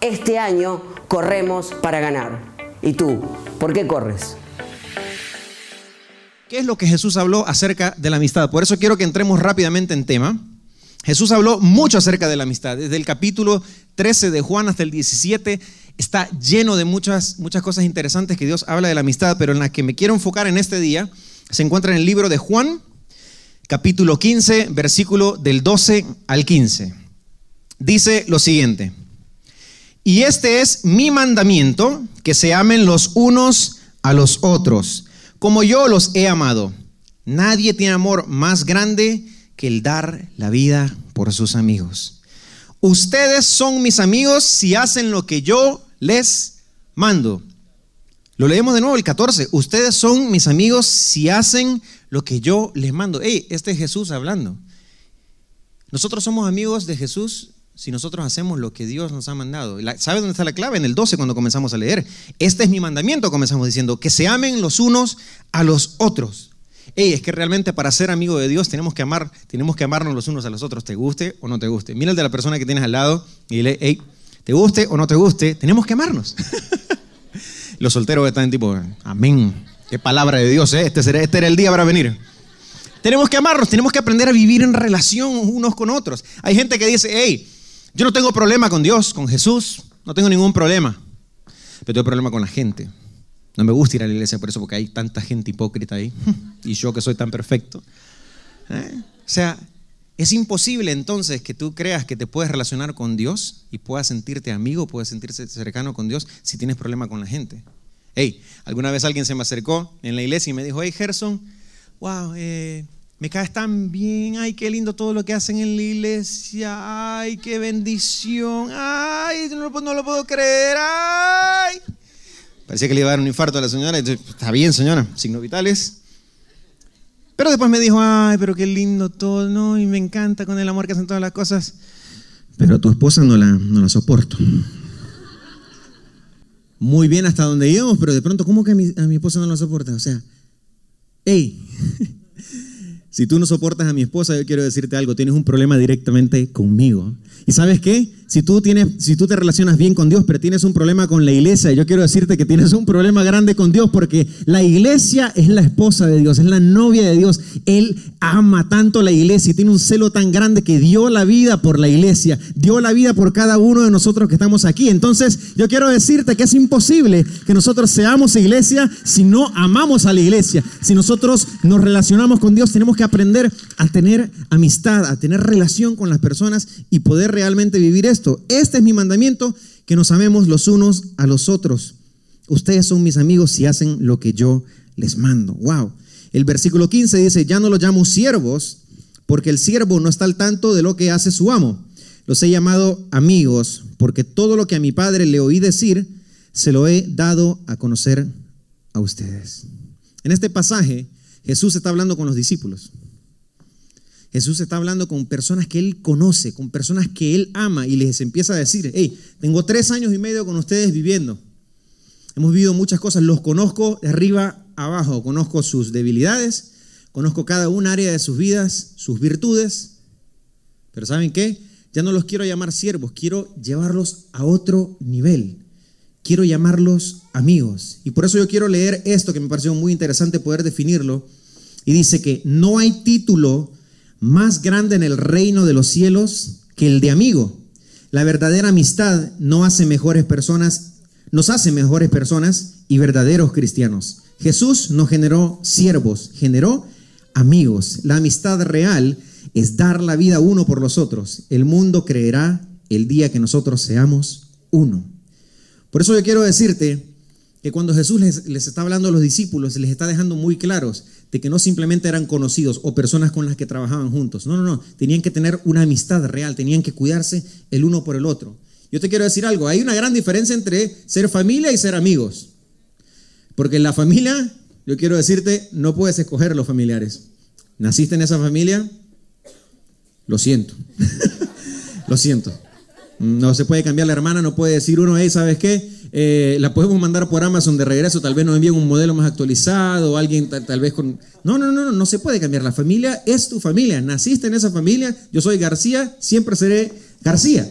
Este año corremos para ganar. ¿Y tú? ¿Por qué corres? ¿Qué es lo que Jesús habló acerca de la amistad? Por eso quiero que entremos rápidamente en tema. Jesús habló mucho acerca de la amistad. Desde el capítulo 13 de Juan hasta el 17 está lleno de muchas, muchas cosas interesantes que Dios habla de la amistad, pero en la que me quiero enfocar en este día se encuentra en el libro de Juan, capítulo 15, versículo del 12 al 15. Dice lo siguiente. Y este es mi mandamiento, que se amen los unos a los otros como yo los he amado. Nadie tiene amor más grande que el dar la vida por sus amigos. Ustedes son mis amigos si hacen lo que yo les mando. Lo leemos de nuevo el 14. Ustedes son mis amigos si hacen lo que yo les mando. Hey, este es Jesús hablando. Nosotros somos amigos de Jesús si nosotros hacemos lo que Dios nos ha mandado. ¿Sabe dónde está la clave? En el 12 cuando comenzamos a leer. Este es mi mandamiento, comenzamos diciendo, que se amen los unos a los otros. Ey, es que realmente para ser amigo de Dios tenemos que amar, tenemos que amarnos los unos a los otros, te guste o no te guste. Mira el de la persona que tienes al lado y dile, hey, te guste o no te guste, tenemos que amarnos. los solteros están tipo, amén. Qué palabra de Dios, ¿eh? este, será, este era el día para venir. Tenemos que amarnos, tenemos que aprender a vivir en relación unos con otros. Hay gente que dice, hey, yo no tengo problema con Dios, con Jesús, no tengo ningún problema, pero tengo problema con la gente. No me gusta ir a la iglesia por eso, porque hay tanta gente hipócrita ahí, y yo que soy tan perfecto. ¿Eh? O sea, es imposible entonces que tú creas que te puedes relacionar con Dios y puedas sentirte amigo, puedas sentirse cercano con Dios si tienes problema con la gente. Hey, alguna vez alguien se me acercó en la iglesia y me dijo, hey Gerson, wow, eh, me caes tan bien, ay, qué lindo todo lo que hacen en la iglesia, ay, qué bendición, ay, no, lo puedo creer, ay. Parecía que le iba a dar un infarto a la señora, está bien señora, signos vitales. Pero después me dijo, ay, pero qué lindo todo, ¿no? Y me encanta con el amor que hacen todas las cosas. Pero a tu esposa no la, no la soporto. Muy bien hasta donde íbamos, pero de pronto, ¿cómo que a mi, a mi esposa no la soporta? O sea, hey, si tú no soportas a mi esposa, yo quiero decirte algo, tienes un problema directamente conmigo. ¿Y sabes qué? Si tú, tienes, si tú te relacionas bien con Dios, pero tienes un problema con la iglesia, yo quiero decirte que tienes un problema grande con Dios porque la iglesia es la esposa de Dios, es la novia de Dios. Él ama tanto la iglesia y tiene un celo tan grande que dio la vida por la iglesia, dio la vida por cada uno de nosotros que estamos aquí. Entonces, yo quiero decirte que es imposible que nosotros seamos iglesia si no amamos a la iglesia. Si nosotros nos relacionamos con Dios, tenemos que aprender a tener amistad, a tener relación con las personas y poder realmente vivir esto. Este es mi mandamiento, que nos amemos los unos a los otros. Ustedes son mis amigos si hacen lo que yo les mando. Wow. El versículo 15 dice, ya no los llamo siervos, porque el siervo no está al tanto de lo que hace su amo. Los he llamado amigos, porque todo lo que a mi padre le oí decir, se lo he dado a conocer a ustedes. En este pasaje, Jesús está hablando con los discípulos. Jesús está hablando con personas que Él conoce, con personas que Él ama y les empieza a decir, hey, tengo tres años y medio con ustedes viviendo. Hemos vivido muchas cosas, los conozco de arriba abajo, conozco sus debilidades, conozco cada una área de sus vidas, sus virtudes, pero ¿saben qué? Ya no los quiero llamar siervos, quiero llevarlos a otro nivel. Quiero llamarlos amigos. Y por eso yo quiero leer esto que me pareció muy interesante poder definirlo. Y dice que no hay título más grande en el reino de los cielos que el de amigo. La verdadera amistad no hace mejores personas, nos hace mejores personas y verdaderos cristianos. Jesús no generó siervos, generó amigos. La amistad real es dar la vida uno por los otros. El mundo creerá el día que nosotros seamos uno. Por eso yo quiero decirte que cuando Jesús les, está hablando a los discípulos, les está dejando muy claros de que no simplemente eran conocidos o personas con las que trabajaban juntos. No, no, no. Tenían que tener una amistad real, tenían que cuidarse el uno por el otro. Yo te quiero decir algo, hay una gran diferencia entre ser familia y ser amigos. Porque en la familia, yo quiero decirte, no puedes escoger los familiares. ¿Naciste en esa familia? Lo siento. Lo siento. No se puede cambiar la hermana, no puede decir uno, hey, ¿sabes qué? Eh, la podemos mandar por Amazon de regreso, tal vez nos envíen un modelo más actualizado, alguien tal, vez con... No, no, no, no, no se puede cambiar. La familia es tu familia, naciste en esa familia, yo soy García, siempre seré García.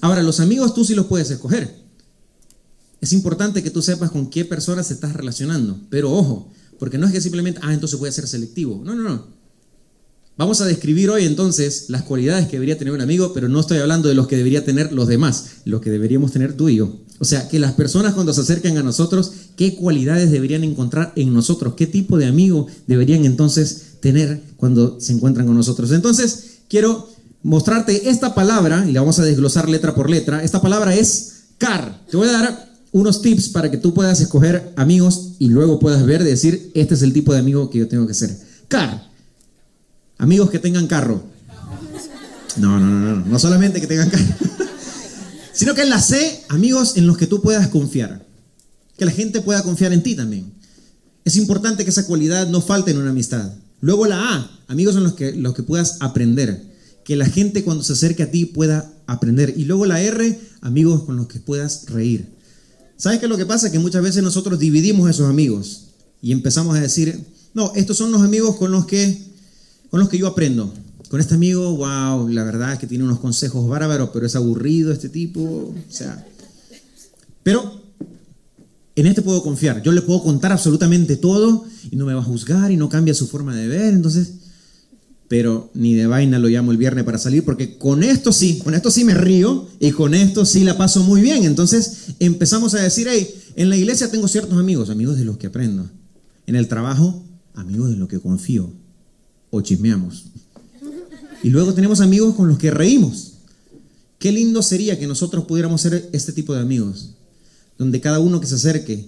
Ahora, los amigos tú sí los puedes escoger. Es importante que tú sepas con qué personas estás relacionando, pero ojo, porque no es que simplemente, ah, entonces voy a ser selectivo. No, no, no. Vamos a describir hoy entonces las cualidades que debería tener un amigo, pero no estoy hablando de los que debería tener los demás, los que deberíamos tener tú y yo. O sea, que las personas cuando se acercan a nosotros, ¿qué cualidades deberían encontrar en nosotros? ¿Qué tipo de amigo deberían entonces tener cuando se encuentran con nosotros? Entonces, quiero mostrarte esta palabra, y la vamos a desglosar letra por letra. Esta palabra es car. Te voy a dar unos tips para que tú puedas escoger amigos y luego puedas ver, decir, este es el tipo de amigo que yo tengo que ser. Car. Amigos que tengan carro. No, no, no, no, no solamente que tengan carro, sino que en la C, amigos en los que tú puedas confiar. Que la gente pueda confiar en ti también. Es importante que esa cualidad no falte en una amistad. Luego la A, amigos en los que, los que puedas aprender. Que la gente cuando se acerque a ti pueda aprender. Y luego la R, amigos con los que puedas reír. ¿Sabes qué es lo que pasa? Que muchas veces nosotros dividimos esos amigos y empezamos a decir, no, estos son los amigos con los que con los que yo aprendo. Con este amigo, wow, la verdad es que tiene unos consejos bárbaros, pero es aburrido este tipo. O sea, pero en este puedo confiar. Yo le puedo contar absolutamente todo y no me va a juzgar y no cambia su forma de ver. Entonces, pero ni de vaina lo llamo el viernes para salir porque con esto sí, con esto sí me río y con esto sí la paso muy bien. Entonces empezamos a decir, hey, en la iglesia tengo ciertos amigos, amigos de los que aprendo. En el trabajo, amigos de los que confío o chismeamos. Y luego tenemos amigos con los que reímos. Qué lindo sería que nosotros pudiéramos ser este tipo de amigos, donde cada uno que se acerque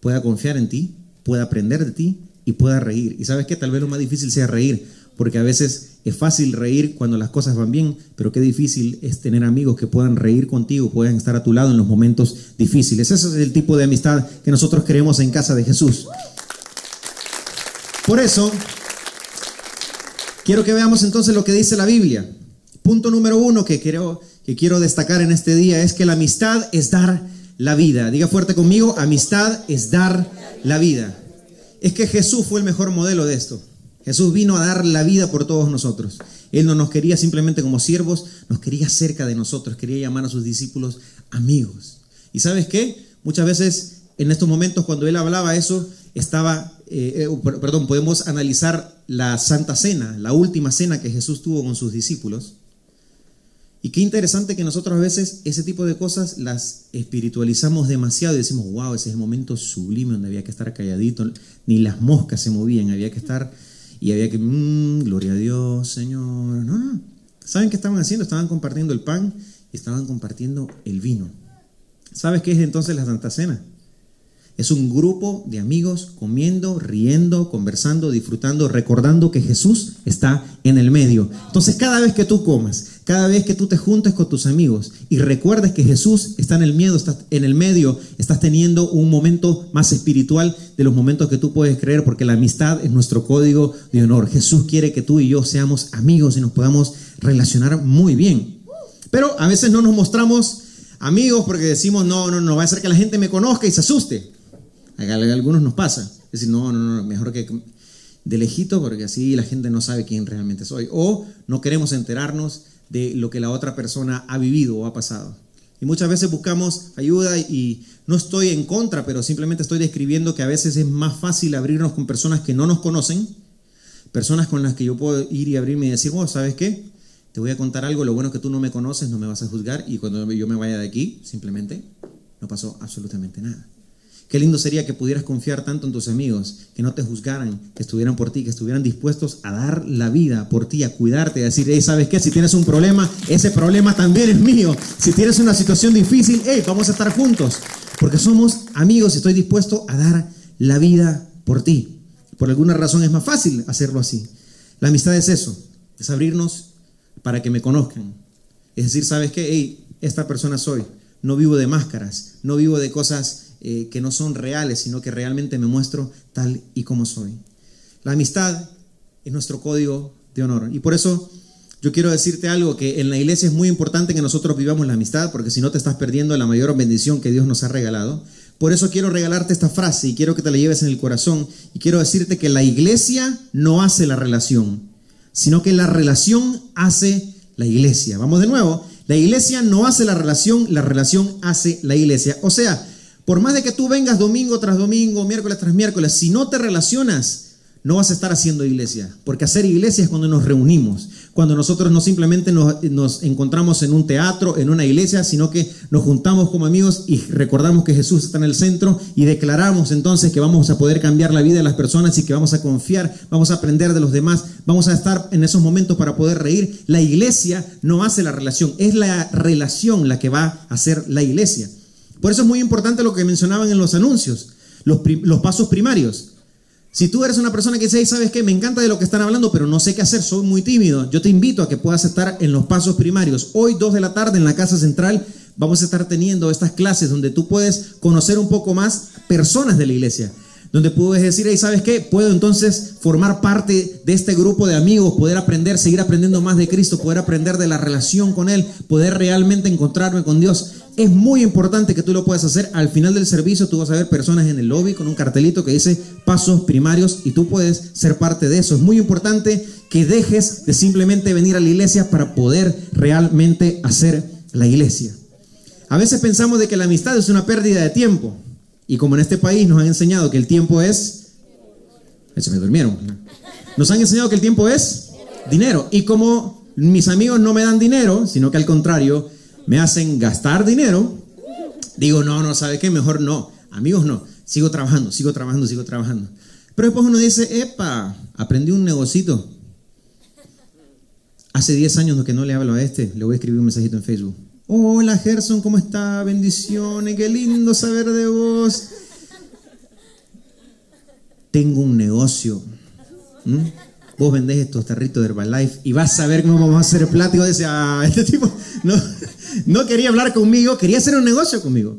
pueda confiar en ti, pueda aprender de ti y pueda reír. Y sabes que tal vez lo más difícil sea reír, porque a veces es fácil reír cuando las cosas van bien, pero qué difícil es tener amigos que puedan reír contigo, puedan estar a tu lado en los momentos difíciles. Ese es el tipo de amistad que nosotros queremos en casa de Jesús. Por eso, Quiero que veamos entonces lo que dice la Biblia. Punto número uno que quiero, que quiero destacar en este día es que la amistad es dar la vida. Diga fuerte conmigo, amistad es dar la vida. Es que Jesús fue el mejor modelo de esto. Jesús vino a dar la vida por todos nosotros. Él no nos quería simplemente como siervos, nos quería cerca de nosotros, quería llamar a sus discípulos amigos. ¿Y sabes qué? Muchas veces en estos momentos cuando él hablaba eso, estaba eh, eh, perdón, podemos analizar la Santa Cena, la última cena que Jesús tuvo con sus discípulos. Y qué interesante que nosotros a veces ese tipo de cosas las espiritualizamos demasiado y decimos, wow, ese es el momento sublime donde había que estar calladito, ni las moscas se movían, había que estar y había que, mmm, gloria a Dios, Señor. No, no. ¿Saben qué estaban haciendo? Estaban compartiendo el pan y estaban compartiendo el vino. ¿Sabes qué es entonces la Santa Cena? Es un grupo de amigos comiendo, riendo, conversando, disfrutando, recordando que Jesús está en el medio. Entonces cada vez que tú comas, cada vez que tú te juntes con tus amigos y recuerdes que Jesús está en el miedo, está medio, estás teniendo un momento más espiritual de los momentos que tú puedes creer, porque la amistad es nuestro código de honor. Jesús quiere que tú y yo seamos amigos y nos podamos relacionar muy bien. Pero a veces no nos mostramos amigos porque decimos, no, no, no, va a ser que la gente me conozca y se asuste. A algunos nos pasa. Es decir, no, no, no, mejor que de lejito porque así la gente no sabe quién realmente soy. O no queremos enterarnos de lo que la otra persona ha vivido o ha pasado. Y muchas veces buscamos ayuda y no estoy en contra, pero simplemente estoy describiendo que a veces es más fácil abrirnos con personas que no nos conocen, personas con las que yo puedo ir y abrirme y decir, oh, ¿sabes qué? Te voy a contar algo, lo bueno es que tú no me conoces, no me vas a juzgar y cuando yo me vaya de aquí, simplemente no pasó absolutamente nada. Qué lindo sería que pudieras confiar tanto en tus amigos, que no te juzgaran, que estuvieran por ti, que estuvieran dispuestos a dar la vida por ti, a cuidarte, a decir, hey, ¿sabes qué? Si tienes un problema, ese problema también es mío. Si tienes una situación difícil, hey, vamos a estar juntos. Porque somos amigos y estoy dispuesto a dar la vida por ti. Por alguna razón es más fácil hacerlo así. La amistad es eso, es abrirnos para que me conozcan. Es decir, ¿sabes qué? Hey, esta persona soy. No vivo de máscaras, no vivo de cosas eh, que no son reales, sino que realmente me muestro tal y como soy. La amistad es nuestro código de honor. Y por eso yo quiero decirte algo, que en la iglesia es muy importante que nosotros vivamos la amistad, porque si no te estás perdiendo la mayor bendición que Dios nos ha regalado. Por eso quiero regalarte esta frase y quiero que te la lleves en el corazón. Y quiero decirte que la iglesia no hace la relación, sino que la relación hace la iglesia. Vamos de nuevo. La iglesia no hace la relación, la relación hace la iglesia. O sea, por más de que tú vengas domingo tras domingo, miércoles tras miércoles, si no te relacionas, no vas a estar haciendo iglesia. Porque hacer iglesia es cuando nos reunimos, cuando nosotros no simplemente nos, encontramos en un teatro, en una iglesia, sino que nos juntamos como amigos y recordamos que Jesús está en el centro y declaramos entonces que vamos a poder cambiar la vida de las personas y que vamos a confiar, vamos a aprender de los demás, vamos a estar en esos momentos para poder reír. La iglesia no hace la relación, es la relación la que va a hacer la iglesia. Por eso es muy importante lo que mencionaban en los anuncios, los, pasos primarios. Si tú eres una persona que dice, ¿sabes qué? Me encanta de lo que están hablando, pero no sé qué hacer, soy muy tímido. Yo te invito a que puedas estar en los pasos primarios. Hoy, 2 de la tarde, en la Casa Central, vamos a estar teniendo estas clases donde tú puedes conocer un poco más personas de la iglesia donde puedes decir, hey, ¿sabes qué? Puedo entonces formar parte de este grupo de amigos, poder aprender, seguir aprendiendo más de Cristo, poder aprender de la relación con Él, poder realmente encontrarme con Dios. Es muy importante que tú lo puedas hacer. Al final del servicio tú vas a ver personas en el lobby con un cartelito que dice pasos primarios y tú puedes ser parte de eso. Es muy importante que dejes de simplemente venir a la iglesia para poder realmente hacer la iglesia. A veces pensamos de que la amistad es una pérdida de tiempo. Y como en este país nos han enseñado que el tiempo es... Se me durmieron. Nos han enseñado que el tiempo es dinero. Y como mis amigos no me dan dinero, sino que al contrario, me hacen gastar dinero, digo, no, no, ¿sabe qué? Mejor no. Amigos no. Sigo trabajando, sigo trabajando, sigo trabajando. Pero después uno dice, epa, aprendí un negocito. Hace 10 años que no le hablo a este, le voy a escribir un mensajito en Facebook. Hola Gerson, ¿cómo está? Bendiciones, qué lindo saber de vos. Tengo un negocio. Vos vendés estos tarritos de Herbalife y vas a ver cómo vamos a hacer el plático de ese. Ah, este tipo no, no quería hablar conmigo, quería hacer un negocio conmigo.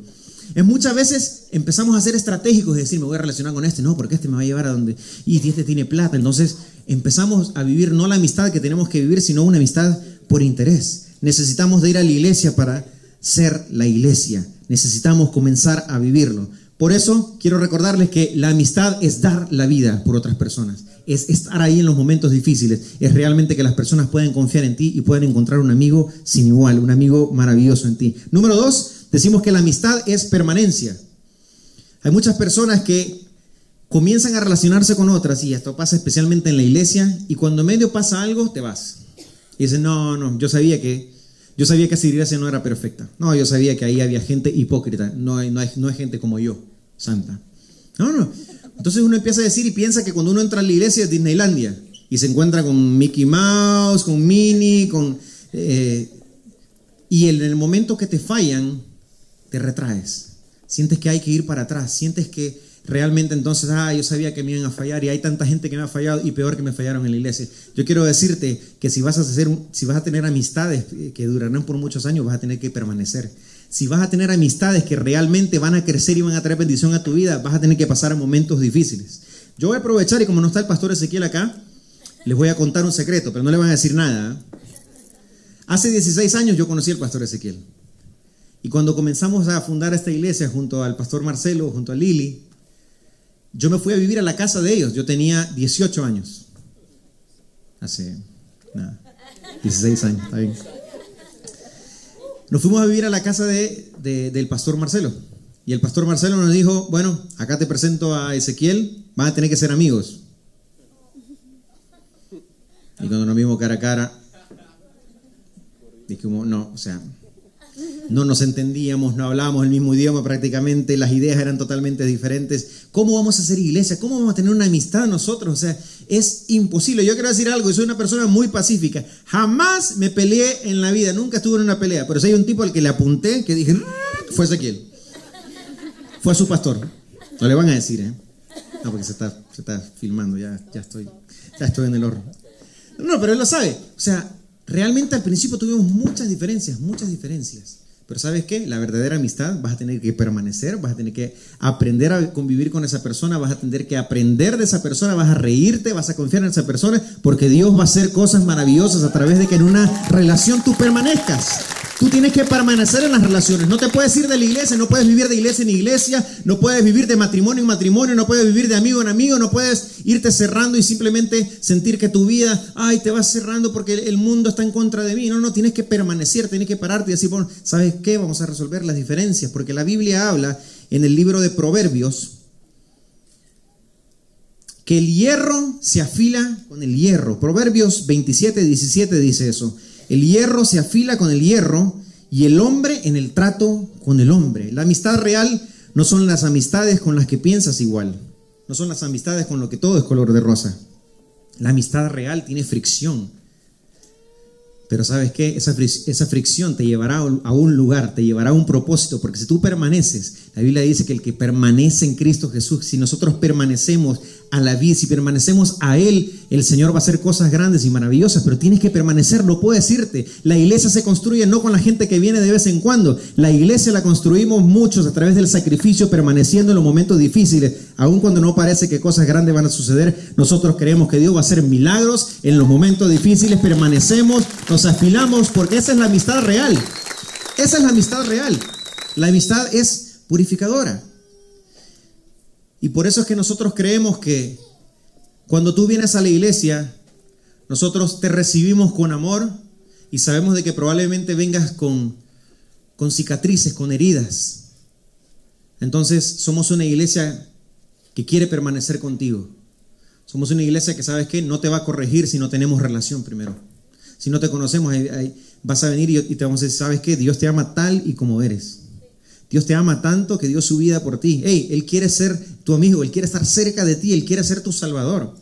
Es muchas veces empezamos a ser estratégicos y decir, me voy a relacionar con este, no, porque este me va a llevar a donde, y este tiene plata. Entonces empezamos a vivir no la amistad que tenemos que vivir, sino una amistad por interés. Necesitamos ir a la iglesia para ser la iglesia. Necesitamos comenzar a vivirlo. Por eso quiero recordarles que la amistad es dar la vida por otras personas. Es estar ahí en los momentos difíciles. Es realmente que las personas pueden confiar en ti y pueden encontrar un amigo sin igual, un amigo maravilloso en ti. Número dos, decimos que la amistad es permanencia. Hay muchas personas que comienzan a relacionarse con otras y esto pasa especialmente en la iglesia y cuando medio pasa algo te vas. Y dice, no, no, yo sabía que, yo sabía que esa iglesia no era perfecta. No, yo sabía que ahí había gente hipócrita. No hay, no hay, no hay gente como yo, santa. No, no. Entonces uno empieza a decir y piensa que cuando uno entra a la iglesia es Disneylandia y se encuentra con Mickey Mouse, con Minnie, con... Eh, y en el momento que te fallan, te retraes. Sientes que hay que ir para atrás. Sientes que realmente entonces, ah, yo sabía que me iban a fallar y hay tanta gente que me ha fallado y peor que me fallaron en la iglesia. Yo quiero decirte que si vas a hacer, si vas a tener amistades que durarán por muchos años, vas a tener que permanecer. Si vas a tener amistades que realmente van a crecer y van a traer bendición a tu vida, vas a tener que pasar momentos difíciles. Yo voy a aprovechar y como no está el pastor Ezequiel acá, les voy a contar un secreto, pero no le van a decir nada. Hace 16 años yo conocí al pastor Ezequiel. Y cuando comenzamos a fundar esta iglesia junto al pastor Marcelo, junto a Lili, yo me fui a vivir a la casa de ellos. Yo tenía 18 años. Hace, nada, 16 años, está bien. Nos fuimos a vivir a la casa de, del pastor Marcelo. Y el pastor Marcelo nos dijo, bueno, acá te presento a Ezequiel, van a tener que ser amigos. Y cuando nos vimos cara a cara, dijimos, no, o sea, no nos entendíamos, no hablábamos el mismo idioma prácticamente, las ideas eran totalmente diferentes. ¿Cómo vamos a hacer iglesia? ¿Cómo vamos a tener una amistad nosotros? O sea, es imposible. Yo quiero decir algo, soy una persona muy pacífica. Jamás me peleé en la vida, nunca estuve en una pelea. Pero si hay un tipo al que le apunté, que dije, fue Ezequiel. Fue su pastor. No le van a decir, ¿eh? No, porque se está, se está filmando, ya, ya, estoy, ya estoy en el horno. No, pero él lo sabe. O sea, realmente al principio tuvimos muchas diferencias, muchas diferencias. Pero ¿sabes qué? La verdadera amistad vas a tener que permanecer, vas a tener que aprender a convivir con esa persona, vas a tener que aprender de esa persona, vas a reírte, vas a confiar en esa persona, porque Dios va a hacer cosas maravillosas a través de que en una relación tú permanezcas. Tú tienes que permanecer en las relaciones. No te puedes ir de la iglesia, no puedes vivir de iglesia en iglesia, no puedes vivir de matrimonio en matrimonio, no puedes vivir de amigo en amigo, no puedes irte cerrando y simplemente sentir que tu vida, ay, te vas cerrando porque el mundo está en contra de mí. No, no, tienes que permanecer, tienes que pararte y decir, bueno, ¿sabes qué? Vamos a resolver las diferencias, porque la Biblia habla en el libro de Proverbios que el hierro se afila con el hierro. Proverbios 27, 17 dice eso. El hierro se afila con el hierro y el hombre en el trato con el hombre. La amistad real no son las amistades con las que piensas igual. No son las amistades con lo que todo es color de rosa. La amistad real tiene fricción. Pero sabes qué? Esa, esa fricción te llevará a un lugar, te llevará a un propósito, porque si tú permaneces, la Biblia dice que el que permanece en Cristo Jesús, si nosotros permanecemos a la vida, si permanecemos a Él, el Señor va a hacer cosas grandes y maravillosas, pero tienes que permanecer, no puedes irte. La iglesia se construye no con la gente que viene de vez en cuando, la iglesia la construimos muchos a través del sacrificio, permaneciendo en los momentos difíciles, aun cuando no parece que cosas grandes van a suceder, nosotros creemos que Dios va a hacer milagros en los momentos difíciles, permanecemos, nos afilamos, porque esa es la amistad real. Esa es la amistad real. La amistad es purificadora. Y por eso es que nosotros creemos que cuando tú vienes a la iglesia, nosotros te recibimos con amor y sabemos de que probablemente vengas con, con cicatrices, con heridas. Entonces somos una iglesia que quiere permanecer contigo. Somos una iglesia que sabes que no te va a corregir si no tenemos relación primero. Si no te conocemos, vas a venir y te vamos a decir, ¿sabes qué? Dios te ama tal y como eres. Dios te ama tanto que dio su vida por ti. Hey, Él quiere ser tu amigo, Él quiere estar cerca de ti, Él quiere ser tu salvador.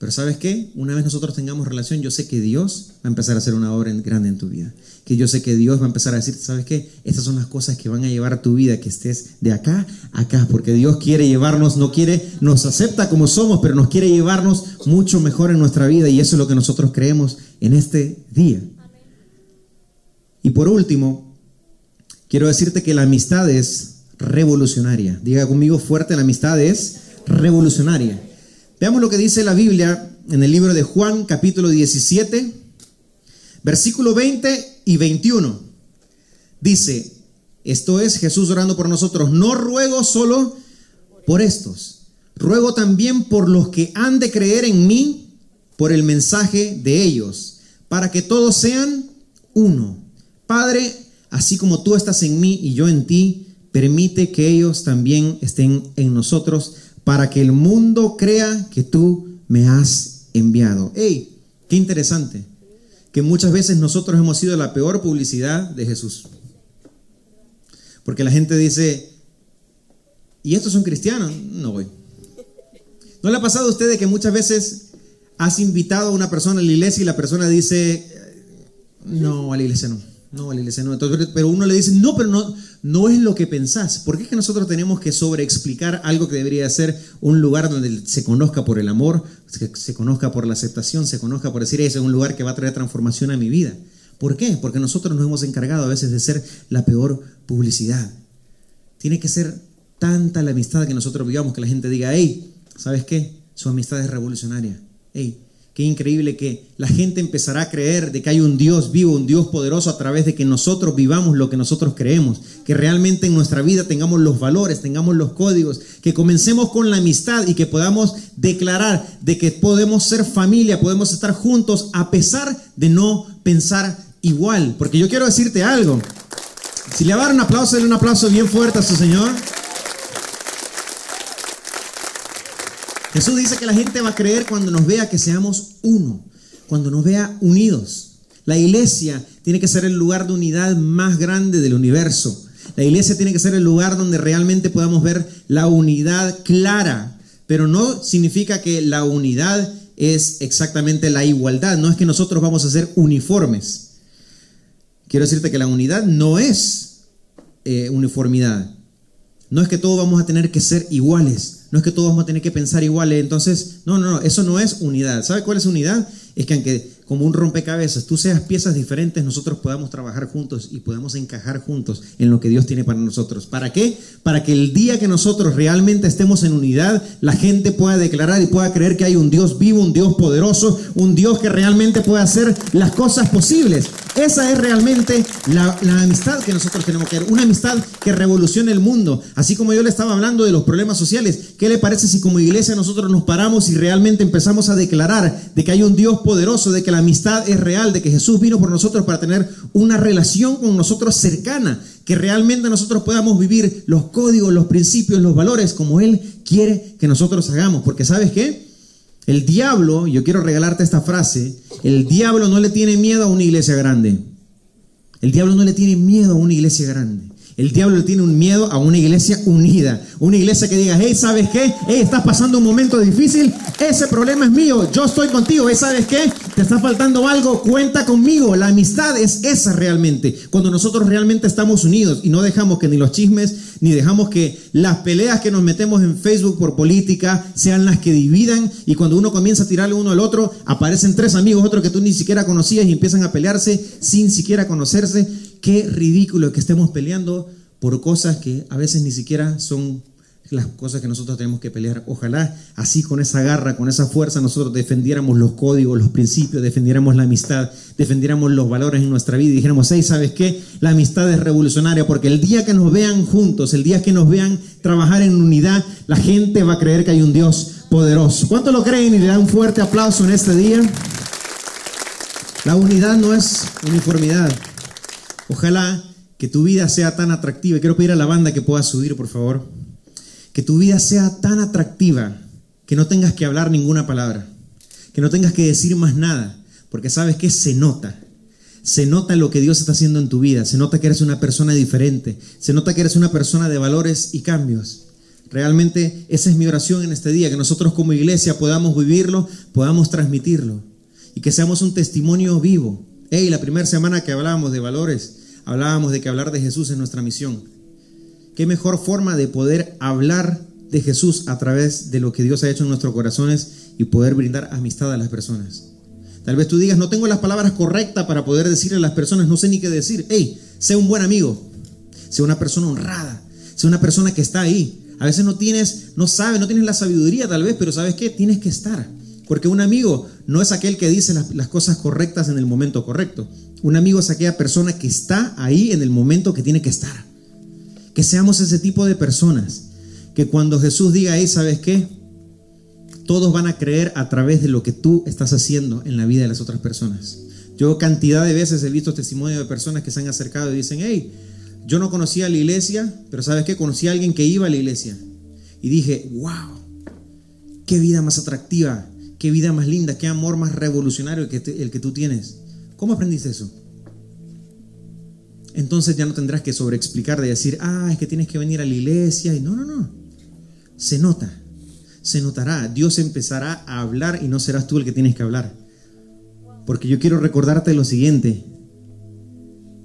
Pero ¿sabes qué? Una vez nosotros tengamos relación, yo sé que Dios va a empezar a hacer una obra grande en tu vida. Que yo sé que Dios va a empezar a decir, ¿sabes qué? Estas son las cosas que van a llevar a tu vida, que estés de acá a acá, porque Dios quiere llevarnos, no quiere, nos acepta como somos, pero nos quiere llevarnos mucho mejor en nuestra vida y eso es lo que nosotros creemos en este día. Y por último, Quiero decirte que la amistad es revolucionaria. Diga conmigo fuerte, la amistad es revolucionaria. Veamos lo que dice la Biblia en el libro de Juan capítulo 17, versículo 20 y 21. Dice, esto es Jesús orando por nosotros, no ruego solo por estos, ruego también por los que han de creer en mí por el mensaje de ellos, para que todos sean uno. Padre, así como tú estás en mí y yo en ti, permite que ellos también estén en nosotros para que el mundo crea que tú me has enviado. ¡Ey! Qué interesante. Que muchas veces nosotros hemos sido la peor publicidad de Jesús. Porque la gente dice, ¿y estos son cristianos? No voy. ¿No le ha pasado a usted de que muchas veces has invitado a una persona a la iglesia y la persona dice, no, a la iglesia no? No, la iglesia no. pero uno le dice, no, pero no, no es lo que pensás. ¿Por qué es que nosotros tenemos que sobreexplicar algo que debería ser un lugar donde se conozca por el amor, se, se conozca por la aceptación, se conozca por decir, ese es un lugar que va a traer transformación a mi vida? ¿Por qué? Porque nosotros nos hemos encargado a veces de ser la peor publicidad. Tiene que ser tanta la amistad que nosotros vivamos que la gente diga, hey, ¿sabes qué? Su amistad es revolucionaria. Hey, Qué increíble que la gente empezará a creer de que hay un Dios vivo, un Dios poderoso a través de que nosotros vivamos lo que nosotros creemos, que realmente en nuestra vida tengamos los valores, tengamos los códigos, que comencemos con la amistad y que podamos declarar de que podemos ser familia, podemos estar juntos a pesar de no pensar igual. Porque yo quiero decirte algo. Si le va a dar un aplauso, denle un aplauso bien fuerte a su Señor. Jesús dice que la gente va a creer cuando nos vea que seamos uno, cuando nos vea unidos. La iglesia tiene que ser el lugar de unidad más grande del universo. La iglesia tiene que ser el lugar donde realmente podamos ver la unidad clara, pero no significa que la unidad es exactamente la igualdad, no es que nosotros vamos a ser uniformes. Quiero decirte que la unidad no es eh, uniformidad. No es que todos vamos a tener que ser iguales, no es que todos vamos a tener que pensar iguales. Entonces, no, no, no, eso no es unidad. ¿Sabe cuál es unidad? Es que aunque como un rompecabezas, tú seas piezas diferentes, nosotros podamos trabajar juntos y podamos encajar juntos en lo que Dios tiene para nosotros. ¿Para qué? Para que el día que nosotros realmente estemos en unidad, la gente pueda declarar y pueda creer que hay un Dios vivo, un Dios poderoso, un Dios que realmente puede hacer las cosas posibles. Esa es realmente la, amistad que nosotros tenemos que ver, una amistad que revolucione el mundo. Así como yo le estaba hablando de los problemas sociales, ¿qué le parece si como iglesia nosotros nos paramos y realmente empezamos a declarar de que hay un Dios poderoso, de que la amistad es real, de que Jesús vino por nosotros para tener una relación con nosotros cercana, que realmente nosotros podamos vivir los códigos, los principios, los valores como Él quiere que nosotros hagamos. Porque sabes qué? El diablo, yo quiero regalarte esta frase, el diablo no le tiene miedo a una iglesia grande. El diablo no le tiene miedo a una iglesia grande. El diablo tiene un miedo a una iglesia unida. Una iglesia que diga, hey, ¿sabes qué? Hey, estás pasando un momento difícil. Ese problema es mío. Yo estoy contigo. Hey, ¿sabes qué? Te está faltando algo. Cuenta conmigo. La amistad es esa realmente. Cuando nosotros realmente estamos unidos y no dejamos que ni los chismes, ni dejamos que las peleas que nos metemos en Facebook por política sean las que dividan. Y cuando uno comienza a tirarle uno al otro, aparecen tres amigos, otros que tú ni siquiera conocías y empiezan a pelearse sin siquiera conocerse qué ridículo que estemos peleando por cosas que a veces ni siquiera son las cosas que nosotros tenemos que pelear. Ojalá así con esa garra, con esa fuerza, nosotros defendiéramos los códigos, los principios, defendiéramos la amistad, defendiéramos los valores en nuestra vida y dijéramos, hey, ¿sabes qué? La amistad es revolucionaria porque el día que nos vean juntos, el día que nos vean trabajar en unidad, la gente va a creer que hay un Dios poderoso. ¿Cuánto lo creen y le dan un fuerte aplauso en este día? La unidad no es uniformidad. Ojalá que tu vida sea tan atractiva. quiero pedir a la banda que pueda subir, por favor. Que tu vida sea tan atractiva que no tengas que hablar ninguna palabra. Que no tengas que decir más nada. Porque sabes que se nota. Se nota lo que Dios está haciendo en tu vida. Se nota que eres una persona diferente. Se nota que eres una persona de valores y cambios. Realmente esa es mi oración en este día, que nosotros como iglesia podamos vivirlo, podamos transmitirlo y que seamos un testimonio vivo. Hey, la primera semana que hablábamos de valores, hablábamos de que hablar de Jesús es nuestra misión. ¿Qué mejor forma de poder hablar de Jesús a través de lo que Dios ha hecho en nuestros corazones y poder brindar amistad a las personas? Tal vez tú digas, no tengo las palabras correctas para poder decirle a las personas, no sé ni qué decir. Hey, sé un buen amigo, sé una persona honrada, sé una persona que está ahí. A veces no tienes, no sabes, no tienes la sabiduría tal vez, pero ¿sabes qué? Tienes que estar. Porque un amigo no es aquel que dice las, cosas correctas en el momento correcto. Un amigo es aquella persona que está ahí en el momento que tiene que estar. Que seamos ese tipo de personas. Que cuando Jesús diga ahí, ¿sabes qué? Todos van a creer a través de lo que tú estás haciendo en la vida de las otras personas. Yo cantidad de veces he visto testimonios de personas que se han acercado y dicen, hey, yo no conocía la iglesia, pero ¿sabes qué? Conocí a alguien que iba a la iglesia. Y dije, wow, qué vida más atractiva, qué vida más linda, qué amor más revolucionario que el que tú tienes. ¿Cómo aprendiste eso? Entonces ya no tendrás que sobreexplicar de decir, ah, es que tienes que venir a la iglesia. Y no, no, no. Se nota. Se notará. Dios empezará a hablar y no serás tú el que tienes que hablar. Porque yo quiero recordarte lo siguiente.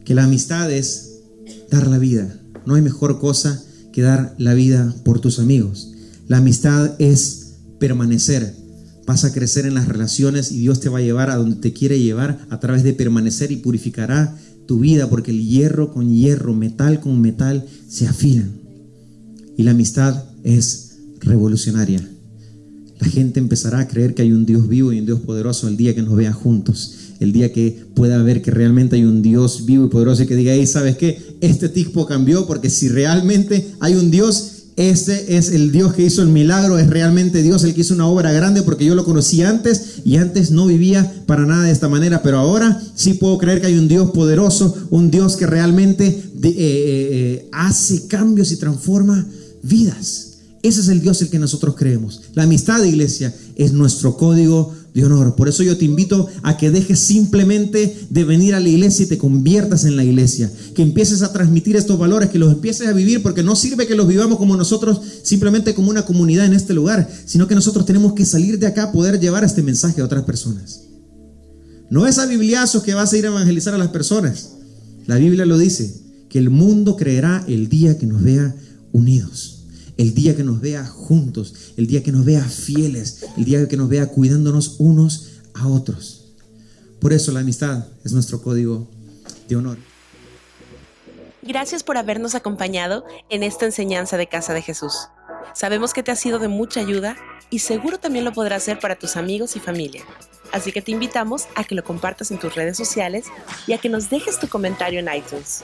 que la amistad es dar la vida. No hay mejor cosa que dar la vida por tus amigos. La amistad es permanecer. Vas a crecer en las relaciones y Dios te va a llevar a donde te quiere llevar a través de permanecer y purificará tu vida porque el hierro con hierro, metal con metal se afilan. Y la amistad es revolucionaria. La gente empezará a creer que hay un Dios vivo y un Dios poderoso el día que nos vea juntos. El día que pueda ver que realmente hay un Dios vivo y poderoso y que diga, hey, ¿sabes qué? Este tipo cambió porque si realmente hay un Dios, este es el Dios que hizo el milagro, es realmente Dios el que hizo una obra grande porque yo lo conocí antes y antes no vivía para nada de esta manera, pero ahora sí puedo creer que hay un Dios poderoso, un Dios que realmente eh, eh, eh, hace cambios y transforma vidas. Ese es el Dios el que nosotros creemos. La amistad de iglesia es nuestro código de honor. Por eso yo te invito a que dejes simplemente de venir a la iglesia y te conviertas en la iglesia. Que empieces a transmitir estos valores, que los empieces a vivir, porque no sirve que los vivamos como nosotros, simplemente como una comunidad en este lugar, sino que nosotros tenemos que salir de acá, poder llevar este mensaje a otras personas. No es a bibliazos que vas a ir a evangelizar a las personas. La Biblia lo dice, que el mundo creerá el día que nos vea unidos el día que nos vea juntos, el día que nos vea fieles, el día que nos vea cuidándonos unos a otros. Por eso la amistad es nuestro código de honor. Gracias por habernos acompañado en esta enseñanza de Casa de Jesús. Sabemos que te ha sido de mucha ayuda y seguro también lo podrás hacer para tus amigos y familia. Así que te invitamos a que lo compartas en tus redes sociales y a que nos dejes tu comentario en iTunes.